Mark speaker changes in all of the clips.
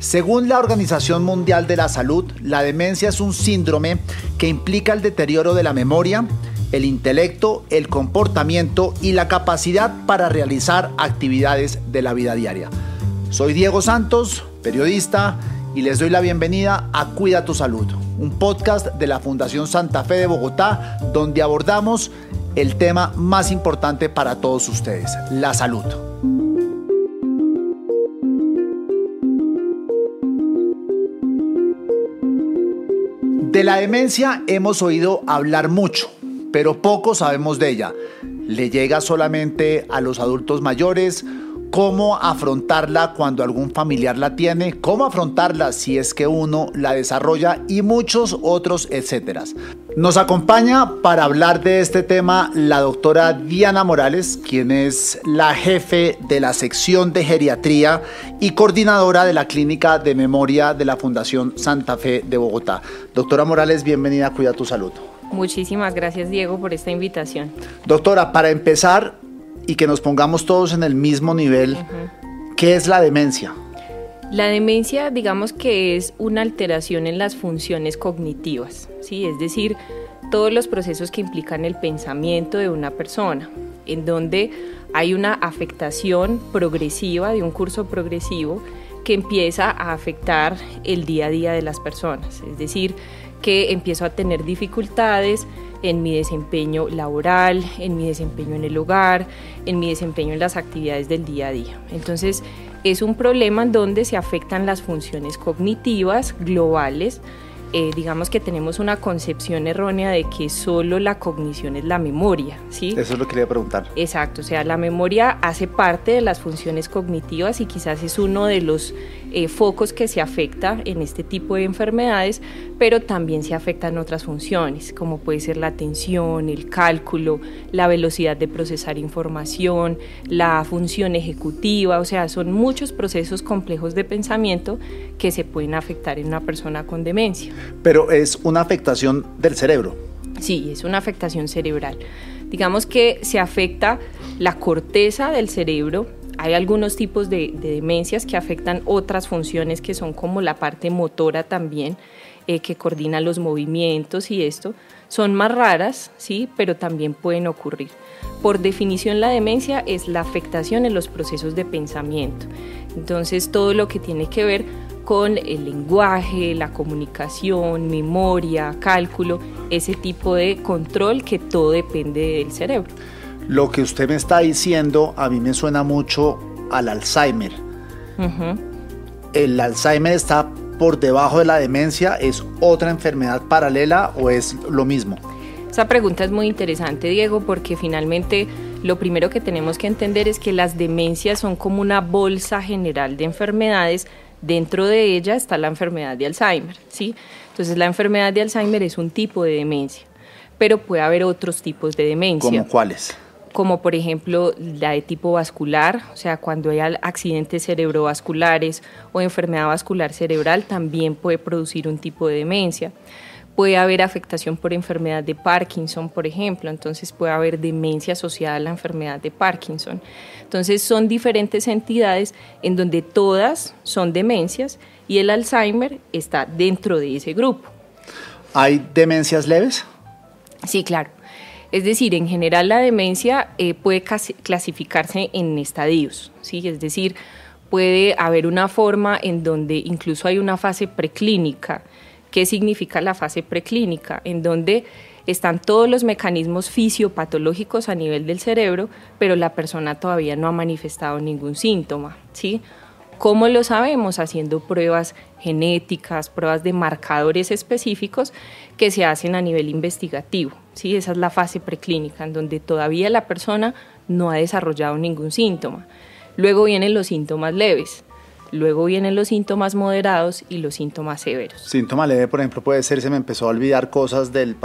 Speaker 1: Según la Organización Mundial de la Salud, la demencia es un síndrome que implica el deterioro de la memoria, el intelecto, el comportamiento y la capacidad para realizar actividades de la vida diaria. Soy Diego Santos, periodista, y les doy la bienvenida a Cuida tu Salud, un podcast de la Fundación Santa Fe de Bogotá, donde abordamos el tema más importante para todos ustedes, la salud. De la demencia hemos oído hablar mucho, pero poco sabemos de ella. ¿Le llega solamente a los adultos mayores? ¿Cómo afrontarla cuando algún familiar la tiene? ¿Cómo afrontarla si es que uno la desarrolla? Y muchos otros, etcétera. Nos acompaña para hablar de este tema la doctora Diana Morales, quien es la jefe de la sección de geriatría y coordinadora de la clínica de memoria de la Fundación Santa Fe de Bogotá. Doctora Morales, bienvenida a Cuida tu Salud.
Speaker 2: Muchísimas gracias Diego por esta invitación.
Speaker 1: Doctora, para empezar y que nos pongamos todos en el mismo nivel, ¿qué es la demencia?
Speaker 2: La demencia, digamos que es una alteración en las funciones cognitivas, ¿sí? es decir, todos los procesos que implican el pensamiento de una persona, en donde hay una afectación progresiva, de un curso progresivo, que empieza a afectar el día a día de las personas, es decir, que empiezo a tener dificultades en mi desempeño laboral, en mi desempeño en el hogar, en mi desempeño en las actividades del día a día. Entonces, es un problema donde se afectan las funciones cognitivas globales, eh, digamos que tenemos una concepción errónea de que solo la cognición es la memoria, ¿sí?
Speaker 1: Eso es lo que quería preguntar.
Speaker 2: Exacto, o sea, la memoria hace parte de las funciones cognitivas y quizás es uno de los eh, focos que se afecta en este tipo de enfermedades, pero también se afectan otras funciones, como puede ser la atención, el cálculo, la velocidad de procesar información, la función ejecutiva, o sea, son muchos procesos complejos de pensamiento que se pueden afectar en una persona con demencia.
Speaker 1: Pero es una afectación del cerebro.
Speaker 2: Sí, es una afectación cerebral. Digamos que se afecta la corteza del cerebro, hay algunos tipos de, demencias que afectan otras funciones que son como la parte motora también, eh, que coordina los movimientos y esto. Son más raras, sí, pero también pueden ocurrir. Por definición, la demencia es la afectación en los procesos de pensamiento. Entonces, todo lo que tiene que ver con el lenguaje, la comunicación, memoria, cálculo, ese tipo de control que todo depende del cerebro.
Speaker 1: Lo que usted me está diciendo a mí me suena mucho al Alzheimer. ¿El Alzheimer está por debajo de la demencia? ¿Es otra enfermedad paralela o es lo mismo?
Speaker 2: Esa pregunta es muy interesante, Diego, porque finalmente lo primero que tenemos que entender es que las demencias son como una bolsa general de enfermedades. Dentro de ella está la enfermedad de Alzheimer, ¿sí? Entonces la enfermedad de Alzheimer es un tipo de demencia, pero puede haber otros tipos de demencia.
Speaker 1: ¿Cómo cuáles?
Speaker 2: como por ejemplo la de tipo vascular, o sea, cuando hay accidentes cerebrovasculares o enfermedad vascular cerebral, también puede producir un tipo de demencia. Puede haber afectación por enfermedad de Parkinson, por ejemplo, entonces puede haber demencia asociada a la enfermedad de Parkinson. Entonces son diferentes entidades en donde todas son demencias y el Alzheimer está dentro de ese grupo.
Speaker 1: ¿Hay demencias leves?
Speaker 2: Sí, claro. Es decir, en general la demencia eh, puede clasificarse en estadios, ¿sí? es decir, puede haber una forma en donde incluso hay una fase preclínica. ¿Qué significa la fase preclínica? En donde están todos los mecanismos fisiopatológicos a nivel del cerebro, pero la persona todavía no ha manifestado ningún síntoma. ¿sí? ¿Cómo lo sabemos? Haciendo pruebas genéticas, pruebas de marcadores específicos que se hacen a nivel investigativo. ¿sí? Esa es la fase preclínica, en donde todavía la persona no ha desarrollado ningún síntoma. Luego vienen los síntomas leves, luego vienen los síntomas moderados y los síntomas severos.
Speaker 1: Síntoma leve, por ejemplo, puede ser se me empezó a olvidar cosas del,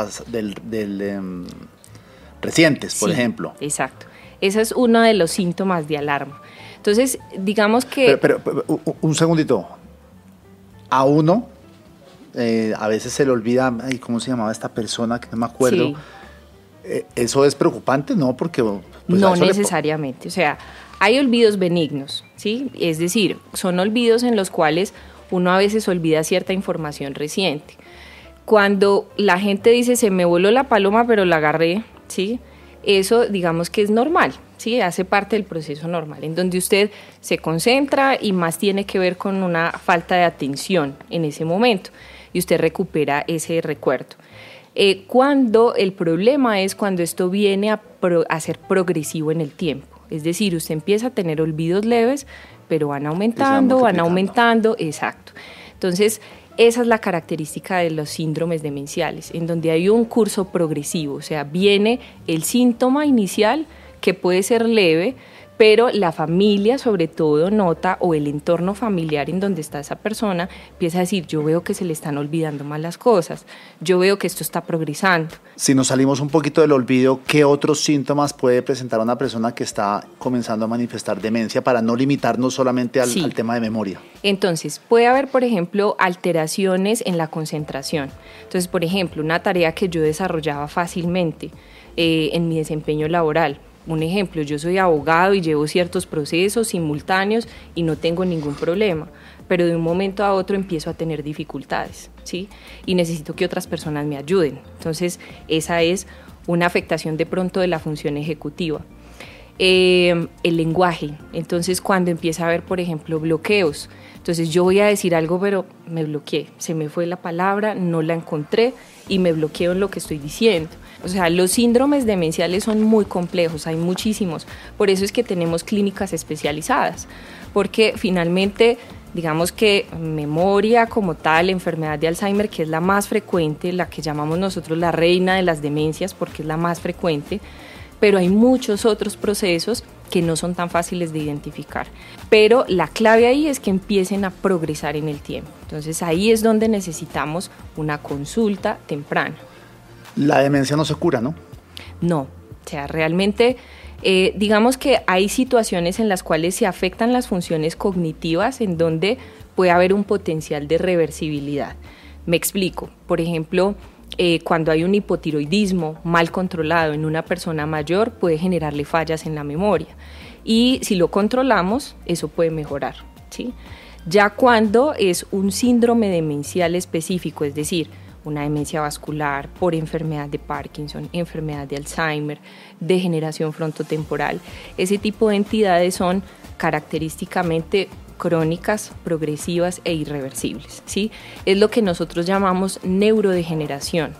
Speaker 1: del, em, recientes, por ejemplo.
Speaker 2: Exacto. Ese es uno de los síntomas de alarma. Entonces, digamos que...
Speaker 1: Pero, un segundito. A uno, eh, a veces se le olvida, ay, ¿cómo se llamaba esta persona? Que no me acuerdo. Eh, ¿Eso es preocupante? No, porque...
Speaker 2: Pues, no necesariamente. O sea, hay olvidos benignos, ¿sí? Es decir, son olvidos en los cuales uno a veces olvida cierta información reciente. Cuando la gente dice se me voló la paloma pero la agarré, ¿sí? Eso digamos que es normal, ¿sí? Hace parte del proceso normal, en donde usted se concentra y más tiene que ver con una falta de atención en ese momento y usted recupera ese recuerdo. Eh, cuando el problema es cuando esto viene a, a ser progresivo en el tiempo. Es decir, usted empieza a tener olvidos leves, pero van aumentando, van aumentando, exacto. Entonces, esa es la característica de los síndromes demenciales, en donde hay un curso progresivo, o sea, viene el síntoma inicial que puede ser leve, pero la familia sobre todo nota o el entorno familiar en donde está esa persona empieza a decir, yo veo que se le están olvidando mal las cosas, yo veo que esto está progresando.
Speaker 1: Si nos salimos un poquito del olvido, ¿qué otros síntomas puede presentar una persona que está comenzando a manifestar demencia para no limitarnos solamente al, tema de memoria?
Speaker 2: Entonces, puede haber, por ejemplo, alteraciones en la concentración. Entonces, por ejemplo, una tarea que yo desarrollaba fácilmente eh, en mi desempeño laboral, un ejemplo, yo soy abogado y llevo ciertos procesos simultáneos y no tengo ningún problema, pero de un momento a otro empiezo a tener dificultades, ¿sí? Y necesito que otras personas me ayuden. Entonces, esa es una afectación de pronto de la función ejecutiva. Eh, el lenguaje, entonces cuando empieza a haber, por ejemplo, bloqueos, entonces yo voy a decir algo, pero me bloqueé, se me fue la palabra, no la encontré y me bloqueo en lo que estoy diciendo. O sea, los síndromes demenciales son muy complejos, hay muchísimos. Por eso es que tenemos clínicas especializadas, porque finalmente, digamos que memoria como tal, enfermedad de Alzheimer, que es la más frecuente, la que llamamos nosotros la reina de las demencias, porque es la más frecuente, pero hay muchos otros procesos que no son tan fáciles de identificar. Pero la clave ahí es que empiecen a progresar en el tiempo. Entonces ahí es donde necesitamos una consulta temprana
Speaker 1: la demencia no se cura, ¿no?
Speaker 2: No, o sea, realmente eh, digamos que hay situaciones en las cuales se afectan las funciones cognitivas en donde puede haber un potencial de reversibilidad. Me explico, por ejemplo, eh, cuando hay un hipotiroidismo mal controlado en una persona mayor puede generarle fallas en la memoria y si lo controlamos eso puede mejorar. ¿sí? Ya cuando es un síndrome demencial específico, es decir, una demencia vascular, por enfermedad de Parkinson, enfermedad de Alzheimer, degeneración frontotemporal. Ese tipo de entidades son característicamente crónicas, progresivas e irreversibles. ¿sí? Es lo que nosotros llamamos neurodegeneración.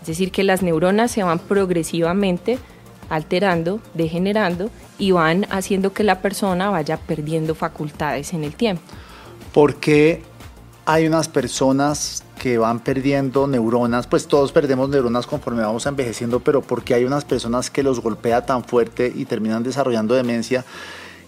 Speaker 2: Es decir, que las neuronas se van progresivamente alterando, degenerando y van haciendo que la persona vaya perdiendo facultades en el tiempo.
Speaker 1: ¿Por qué hay unas personas que van perdiendo neuronas, pues todos perdemos neuronas conforme vamos envejeciendo, pero porque hay unas personas que los golpea tan fuerte y terminan desarrollando demencia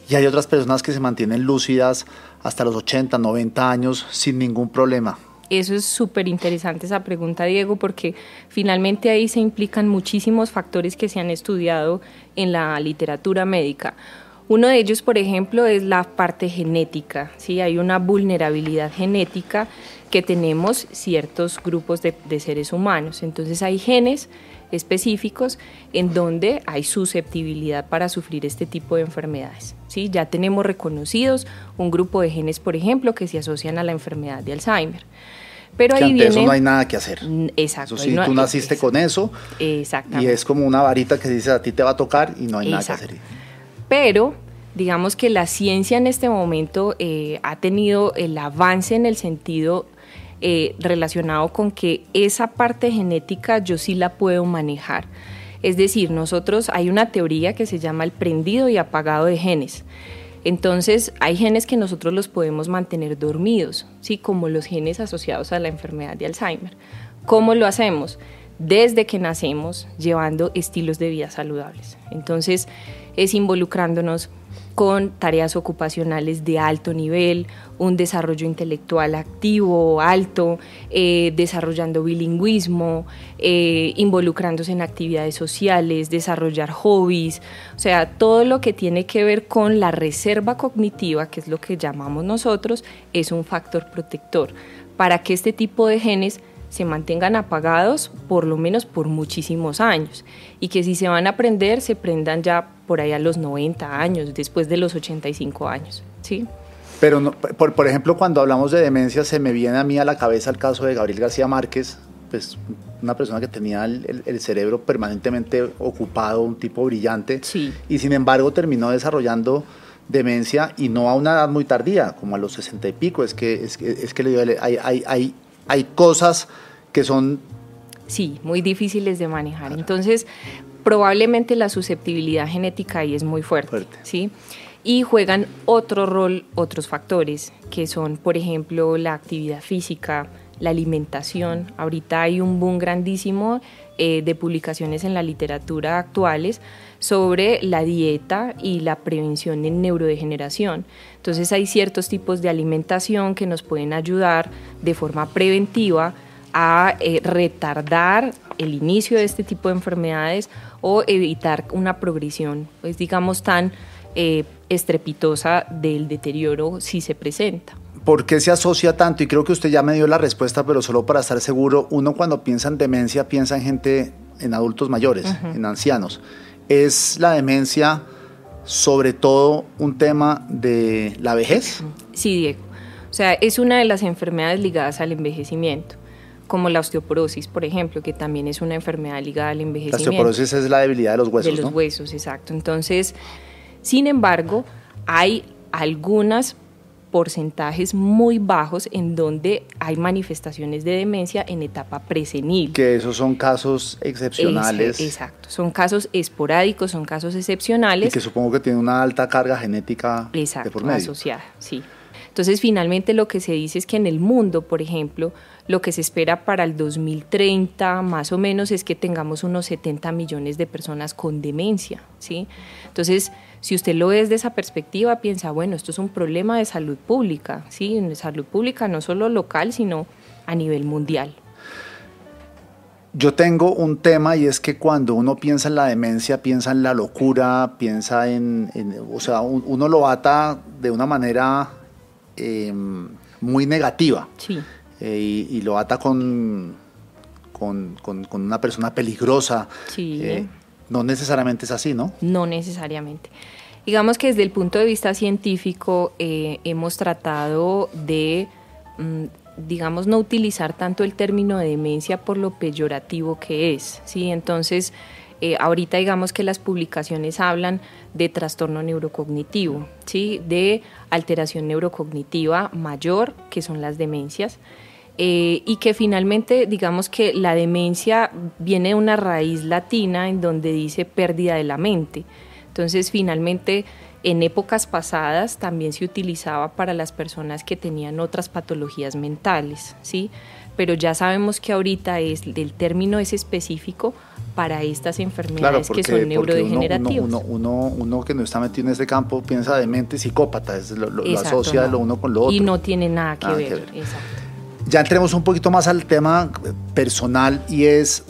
Speaker 1: y hay otras personas que se mantienen lúcidas hasta los 80, 90 años sin ningún problema.
Speaker 2: Eso es súper interesante esa pregunta, Diego, porque finalmente ahí se implican muchísimos factores que se han estudiado en la literatura médica. Uno de ellos, por ejemplo, es la parte genética. ¿sí? Hay una vulnerabilidad genética que tenemos ciertos grupos de, seres humanos. Entonces hay genes específicos en donde hay susceptibilidad para sufrir este tipo de enfermedades. ¿sí? Ya tenemos reconocidos un grupo de genes, por ejemplo, que se asocian a la enfermedad de Alzheimer.
Speaker 1: Pero ahí ante eso no hay nada que hacer.
Speaker 2: Exacto.
Speaker 1: Eso sí, tú naciste con eso.
Speaker 2: Exactamente.
Speaker 1: Y es como una varita que dice a ti te va a tocar y no hay nada que hacer.
Speaker 2: Pero digamos que la ciencia en este momento eh, ha tenido el avance en el sentido eh, relacionado con que esa parte genética yo sí la puedo manejar. Es decir, nosotros hay una teoría que se llama el prendido y apagado de genes. Entonces, hay genes que nosotros los podemos mantener dormidos, ¿sí? como los genes asociados a la enfermedad de Alzheimer. ¿Cómo lo hacemos? Desde que nacemos, llevando estilos de vida saludables. Entonces, es involucrándonos con tareas ocupacionales de alto nivel, un desarrollo intelectual activo, alto, eh, desarrollando bilingüismo, eh, involucrándose en actividades sociales, desarrollar hobbies, o sea, todo lo que tiene que ver con la reserva cognitiva, que es lo que llamamos nosotros, es un factor protector. Para que este tipo de genes se mantengan apagados por lo menos por muchísimos años y que si se van a prender se prendan ya por ahí a los 90 años, después de los 85 años, ¿sí?
Speaker 1: Pero, por, por, ejemplo, cuando hablamos de demencia, se me viene a mí a la cabeza el caso de Gabriel García Márquez, pues una persona que tenía el, el, cerebro permanentemente ocupado, un tipo brillante,
Speaker 2: sí.
Speaker 1: y sin embargo terminó desarrollando demencia y no a una edad muy tardía, como a los sesenta y pico. Es que, es, es que le, hay, hay, hay, hay cosas que son...
Speaker 2: Sí, muy difíciles de manejar. Entonces, probablemente la susceptibilidad genética ahí es muy fuerte,
Speaker 1: Fuerte.
Speaker 2: ¿sí? Y juegan otro rol, otros factores, que son, por ejemplo, la actividad física, la alimentación. Ahorita hay un boom grandísimo eh, de publicaciones en la literatura actuales sobre la dieta y la prevención en neurodegeneración. Entonces hay ciertos tipos de alimentación que nos pueden ayudar de forma preventiva a eh, retardar el inicio de este tipo de enfermedades o evitar una progresión, pues digamos, tan eh, estrepitosa del deterioro si se presenta.
Speaker 1: ¿Por qué se asocia tanto? Y creo que usted ya me dio la respuesta, pero solo para estar seguro, uno cuando piensa en demencia piensa en gente, en adultos mayores, uh -huh. en ancianos. ¿Es la demencia sobre todo un tema de la vejez?
Speaker 2: Sí, Diego. O sea, es una de las enfermedades ligadas al envejecimiento como la osteoporosis, por ejemplo, que también es una enfermedad ligada al envejecimiento.
Speaker 1: La osteoporosis es la debilidad de los huesos,
Speaker 2: De los
Speaker 1: ¿no?
Speaker 2: huesos, exacto. Entonces, sin embargo, hay algunos porcentajes muy bajos en donde hay manifestaciones de demencia en etapa presenil.
Speaker 1: Que esos son casos excepcionales.
Speaker 2: Es, exacto, son casos esporádicos, son casos excepcionales.
Speaker 1: Y que supongo que tienen una alta carga genética
Speaker 2: exacto,
Speaker 1: de por medio.
Speaker 2: asociada, sí. Entonces, finalmente lo que se dice es que en el mundo, por ejemplo, lo que se espera para el 2030 más o menos es que tengamos unos 70 millones de personas con demencia, ¿sí? Entonces, si usted lo ve desde esa perspectiva, piensa, bueno, esto es un problema de salud pública, ¿sí? De salud pública no solo local, sino a nivel mundial.
Speaker 1: Yo tengo un tema y es que cuando uno piensa en la demencia, piensa en la locura, piensa en, en o sea, uno lo ata de una manera eh, muy negativa.
Speaker 2: Sí.
Speaker 1: Eh, y, y, lo ata con, con, con, con una persona peligrosa.
Speaker 2: Sí.
Speaker 1: Eh, no necesariamente es así, ¿no?
Speaker 2: No necesariamente. Digamos que desde el punto de vista científico eh, hemos tratado de, mmm, digamos, no utilizar tanto el término de demencia por lo peyorativo que es. ¿sí? Entonces, eh, ahorita digamos que las publicaciones hablan de trastorno neurocognitivo, ¿sí? de alteración neurocognitiva mayor, que son las demencias, eh, y que finalmente digamos que la demencia viene de una raíz latina en donde dice pérdida de la mente. Entonces finalmente en épocas pasadas también se utilizaba para las personas que tenían otras patologías mentales, ¿sí? pero ya sabemos que ahorita es, el término es específico para estas enfermedades
Speaker 1: claro, porque,
Speaker 2: que son neurodegenerativas.
Speaker 1: Uno, uno, uno, uno, que no está metido en este campo piensa de mente psicópata, es lo, lo, lo asocia
Speaker 2: no.
Speaker 1: lo uno con lo otro.
Speaker 2: Y no tiene nada que,
Speaker 1: nada
Speaker 2: ver.
Speaker 1: que ver.
Speaker 2: Exacto.
Speaker 1: Ya entremos un poquito más al tema personal y es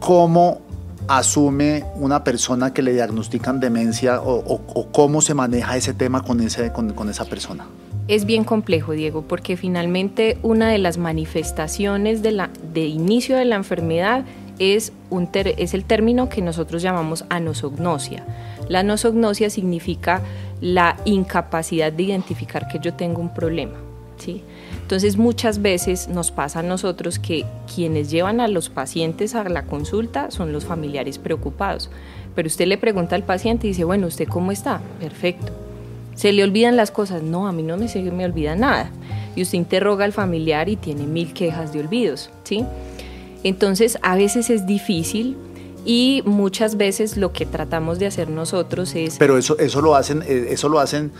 Speaker 1: cómo asume una persona que le diagnostican demencia o, cómo se maneja ese tema con, esa persona.
Speaker 2: Es bien complejo, Diego, porque finalmente una de las manifestaciones de inicio de la enfermedad es, un ter, es el término que nosotros llamamos anosognosia. La anosognosia significa la incapacidad de identificar que yo tengo un problema. ¿Sí? Entonces muchas veces nos pasa a nosotros que quienes llevan a los pacientes a la consulta son los familiares preocupados. Pero usted le pregunta al paciente y dice, bueno, ¿usted cómo está? Perfecto. ¿Se le olvidan las cosas? No, a mí no me, se me olvida nada. Y usted interroga al familiar y tiene mil quejas de olvidos, ¿sí? Entonces, a veces es difícil y muchas veces lo que tratamos de hacer nosotros es...
Speaker 1: Pero eso, eso lo hacen, eh, eso lo hacen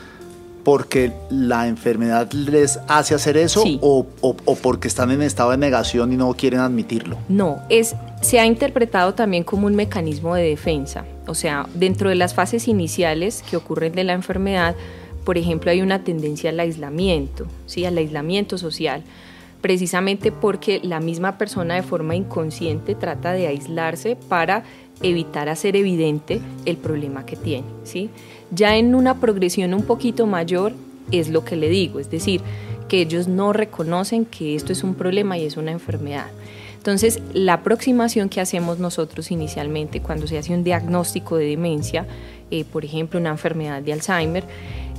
Speaker 1: porque la enfermedad les hace hacer eso
Speaker 2: Sí.
Speaker 1: o, o- o porque están en estado de negación y no quieren admitirlo.
Speaker 2: No, es, se ha interpretado también como un mecanismo de defensa. O sea, dentro de las fases iniciales que ocurren de la enfermedad, por ejemplo, hay una tendencia al aislamiento, ¿sí? al aislamiento social, precisamente porque la misma persona de forma inconsciente trata de aislarse para evitar hacer evidente el problema que tiene. ¿sí? Ya en una progresión un poquito mayor es lo que le digo, es decir, que ellos no reconocen que esto es un problema y es una enfermedad. Entonces, la aproximación que hacemos nosotros inicialmente cuando se hace un diagnóstico de demencia, eh, por ejemplo, una enfermedad de Alzheimer,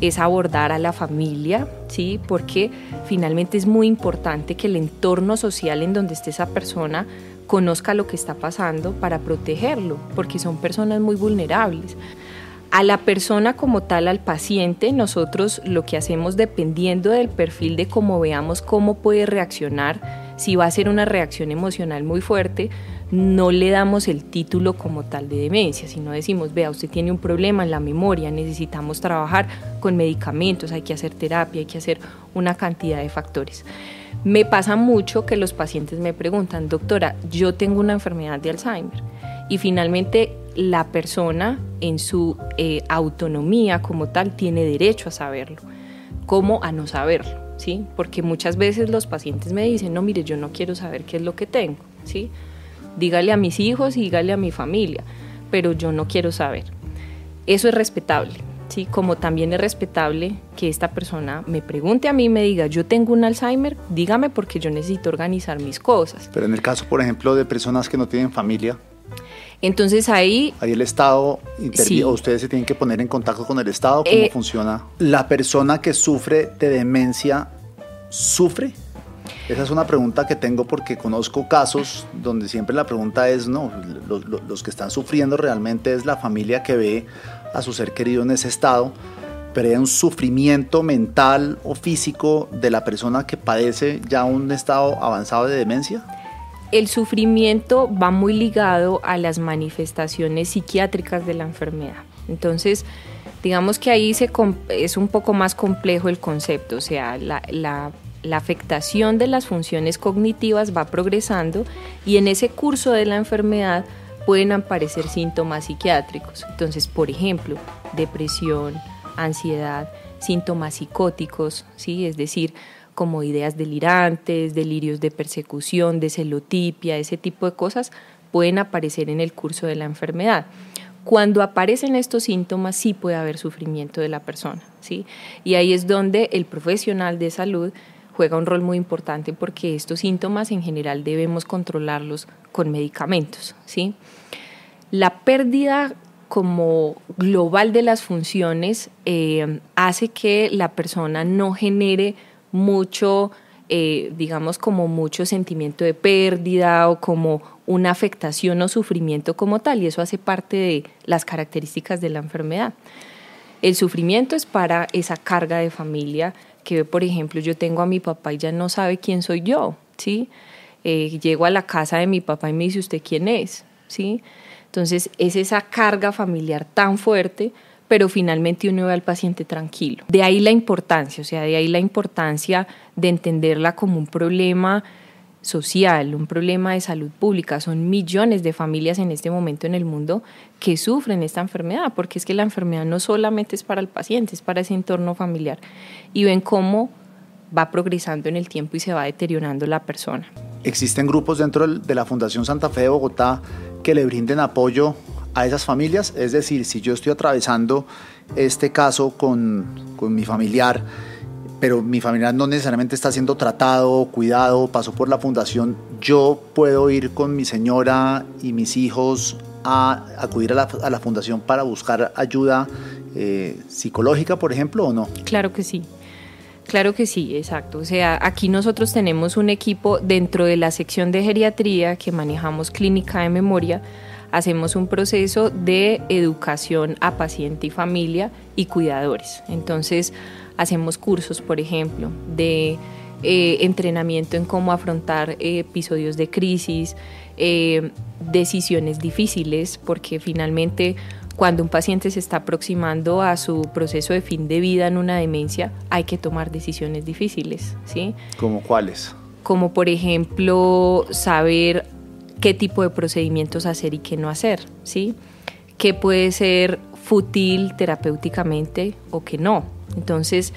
Speaker 2: es abordar a la familia, ¿sí? Porque finalmente es muy importante que el entorno social en donde esté esa persona conozca lo que está pasando para protegerlo, porque son personas muy vulnerables. A la persona como tal, al paciente, nosotros lo que hacemos dependiendo del perfil de cómo veamos cómo puede reaccionar, si va a ser una reacción emocional muy fuerte, no le damos el título como tal de demencia, sino decimos, vea, usted tiene un problema en la memoria, necesitamos trabajar con medicamentos, hay que hacer terapia, hay que hacer una cantidad de factores. Me pasa mucho que los pacientes me preguntan, doctora, yo tengo una enfermedad de Alzheimer y finalmente la persona en su eh, autonomía como tal tiene derecho a saberlo, ¿cómo a no saberlo? ¿Sí? Porque muchas veces los pacientes me dicen, no, mire, yo no quiero saber qué es lo que tengo, ¿sí? dígale a mis hijos y dígale a mi familia, pero yo no quiero saber. Eso es respetable, ¿sí? Como también es respetable que esta persona me pregunte a mí, me diga, yo tengo un Alzheimer, dígame porque yo necesito organizar mis cosas.
Speaker 1: Pero en el caso, por ejemplo, de personas que no tienen familia,
Speaker 2: entonces ahí...
Speaker 1: Ahí el Estado interviene, o ustedes se tienen que poner en contacto con el Estado, ¿cómo eh, funciona? ¿La persona que sufre de demencia sufre? Esa es una pregunta que tengo porque conozco casos donde siempre la pregunta es, no, los, que están sufriendo realmente es la familia que ve a su ser querido en ese estado, pero hay un sufrimiento mental o físico de la persona que padece ya un estado avanzado de demencia.
Speaker 2: El sufrimiento va muy ligado a las manifestaciones psiquiátricas de la enfermedad. Entonces, digamos que ahí se, es un poco más complejo el concepto, o sea, la, la la afectación de las funciones cognitivas va progresando y en ese curso de la enfermedad pueden aparecer síntomas psiquiátricos. Entonces, por ejemplo, depresión, ansiedad, síntomas psicóticos, ¿sí? es decir, como ideas delirantes, delirios de persecución, de celotipia, ese tipo de cosas, pueden aparecer en el curso de la enfermedad. Cuando aparecen estos síntomas sí puede haber sufrimiento de la persona, ¿sí? Y ahí es donde el profesional de salud juega un rol muy importante porque estos síntomas en general debemos controlarlos con medicamentos. ¿sí? La pérdida como global de las funciones eh, hace que la persona no genere mucho, eh, digamos, como mucho sentimiento de pérdida o como una afectación o sufrimiento como tal, y eso hace parte de las características de la enfermedad. El sufrimiento es para esa carga de familia que, por ejemplo, yo tengo a mi papá y ya no sabe quién soy yo, ¿sí? Eh, llego a la casa de mi papá y me dice, ¿usted quién es? ¿Sí? Entonces, es esa carga familiar tan fuerte, pero finalmente uno ve al paciente tranquilo. De ahí la importancia, o sea, de ahí la importancia de entenderla como un problema social, un problema de salud pública. Son millones de familias en este momento en el mundo que sufren esta enfermedad, porque es que la enfermedad no solamente es para el paciente, es para ese entorno familiar. Y ven cómo va progresando en el tiempo y se va deteriorando la persona.
Speaker 1: ¿Existen grupos dentro de la Fundación Santa Fe de Bogotá que le brinden apoyo a esas familias? Es decir, si yo estoy atravesando este caso con, con mi familiar, pero mi familia no necesariamente está siendo tratado, cuidado, pasó por la fundación, yo puedo ir con mi señora y mis hijos a acudir a la, fundación para buscar ayuda eh, psicológica, por ejemplo, o no?
Speaker 2: Claro que sí. Claro que sí, exacto. O sea, aquí nosotros tenemos un equipo dentro de la sección de geriatría que manejamos clínica de memoria, hacemos un proceso de educación a paciente y familia y cuidadores. Entonces, Hacemos cursos, por ejemplo, de eh, entrenamiento en cómo afrontar episodios de crisis, eh, decisiones difíciles, porque finalmente cuando un paciente se está aproximando a su proceso de fin de vida en una demencia, hay que tomar decisiones difíciles, ¿sí?
Speaker 1: ¿Como cuáles?
Speaker 2: Como por ejemplo saber qué tipo de procedimientos hacer y qué no hacer, ¿sí? ¿Qué puede ser fútil terapéuticamente o qué no? Entonces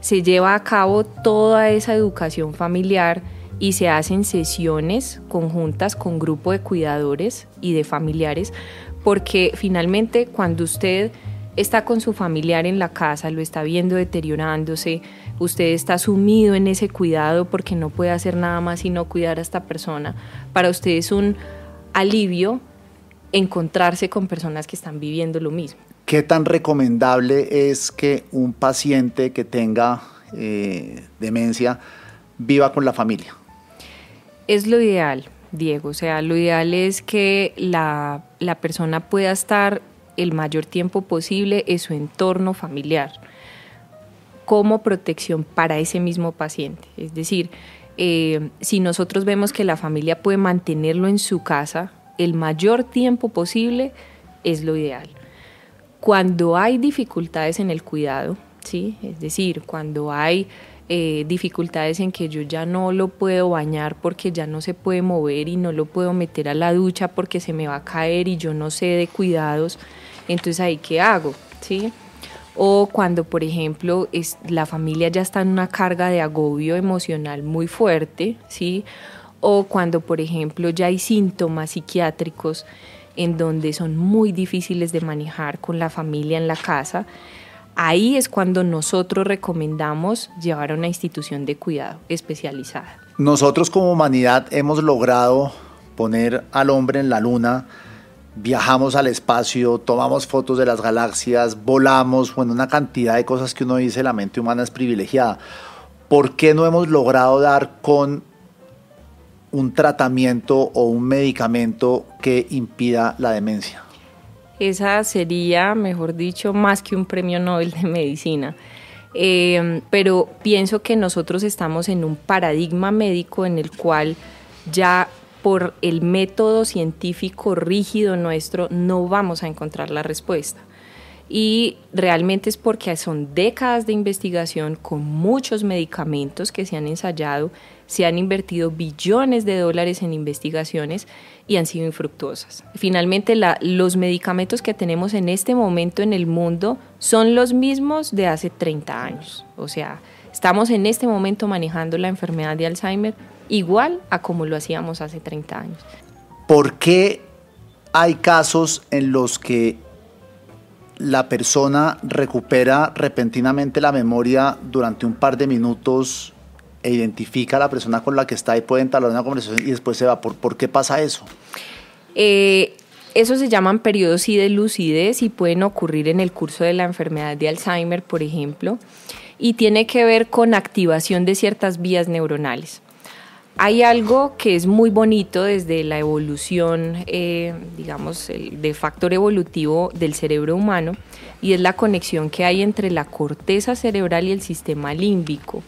Speaker 2: se lleva a cabo toda esa educación familiar y se hacen sesiones conjuntas con grupo de cuidadores y de familiares, porque finalmente cuando usted está con su familiar en la casa, lo está viendo deteriorándose, usted está sumido en ese cuidado porque no puede hacer nada más sino cuidar a esta persona, para usted es un alivio encontrarse con personas que están viviendo lo mismo.
Speaker 1: ¿qué tan recomendable es que un paciente que tenga eh, demencia viva con la familia?
Speaker 2: Es lo ideal, Diego. O sea, lo ideal es que la, la persona pueda estar el mayor tiempo posible en su entorno familiar como protección para ese mismo paciente. Es decir, eh, si nosotros vemos que la familia puede mantenerlo en su casa el mayor tiempo posible, es lo ideal. Cuando hay dificultades en el cuidado, ¿sí? es decir, cuando hay eh, dificultades en que yo ya no lo puedo bañar porque ya no se puede mover y no lo puedo meter a la ducha porque se me va a caer y yo no sé de cuidados, entonces ahí qué hago, ¿sí? O cuando, por ejemplo, es, la familia ya está en una carga de agobio emocional muy fuerte, ¿sí? O cuando, por ejemplo, ya hay síntomas psiquiátricos en donde son muy difíciles de manejar con la familia en la casa, ahí es cuando nosotros recomendamos llevar a una institución de cuidado especializada.
Speaker 1: Nosotros como humanidad hemos logrado poner al hombre en la luna, viajamos al espacio, tomamos fotos de las galaxias, volamos, bueno, una cantidad de cosas que uno dice la mente humana es privilegiada. ¿Por qué no hemos logrado dar con un tratamiento o un medicamento que impida la demencia?
Speaker 2: Esa sería, mejor dicho, más que un premio Nobel de medicina. Eh, pero pienso que nosotros estamos en un paradigma médico en el cual ya por el método científico rígido nuestro no vamos a encontrar la respuesta. Y realmente es porque son décadas de investigación con muchos medicamentos que se han ensayado, se han invertido billones de dólares en investigaciones y han sido infructuosas. Finalmente, los medicamentos que tenemos en este momento en el mundo son los mismos de hace 30 años. O sea, estamos en este momento manejando la enfermedad de Alzheimer igual a como lo hacíamos hace 30 años.
Speaker 1: ¿Por qué hay casos en los que la persona recupera repentinamente la memoria durante un par de minutos e identifica a la persona con la que está y puede entablar una conversación y después se va? ¿Por, qué pasa eso?
Speaker 2: Eh, eso se llaman periodos de lucidez y pueden ocurrir en el curso de la enfermedad de Alzheimer, por ejemplo, y tiene que ver con activación de ciertas vías neuronales. Hay algo que es muy bonito desde la evolución, eh, digamos, el, de factor evolutivo del cerebro humano, y es la conexión que hay entre la corteza cerebral y el sistema límbico.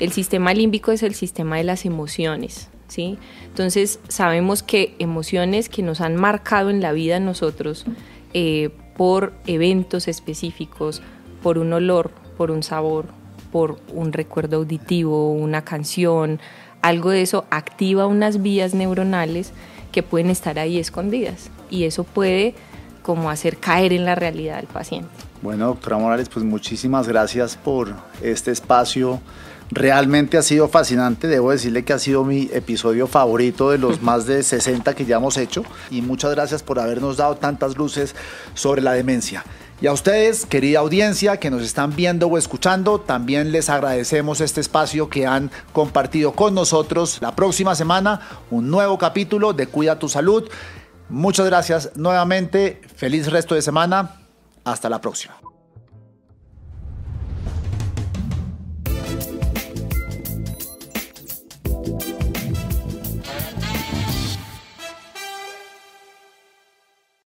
Speaker 2: El sistema límbico es el sistema de las emociones, ¿sí? Entonces sabemos que emociones que nos han marcado en la vida nosotros eh, por eventos específicos, por un olor, por un sabor, por un recuerdo auditivo, una canción, algo de eso activa unas vías neuronales que pueden estar ahí escondidas y eso puede como hacer caer en la realidad al paciente.
Speaker 1: Bueno, doctora Morales, pues muchísimas gracias por este espacio. Realmente ha sido fascinante, debo decirle que ha sido mi episodio favorito de los más de 60 que ya hemos hecho y muchas gracias por habernos dado tantas luces sobre la demencia. Y a ustedes, querida audiencia que nos están viendo o escuchando, también les agradecemos este espacio que han compartido con nosotros. La próxima semana, un nuevo capítulo de Cuida tu Salud. Muchas gracias nuevamente. Feliz resto de semana. Hasta la próxima.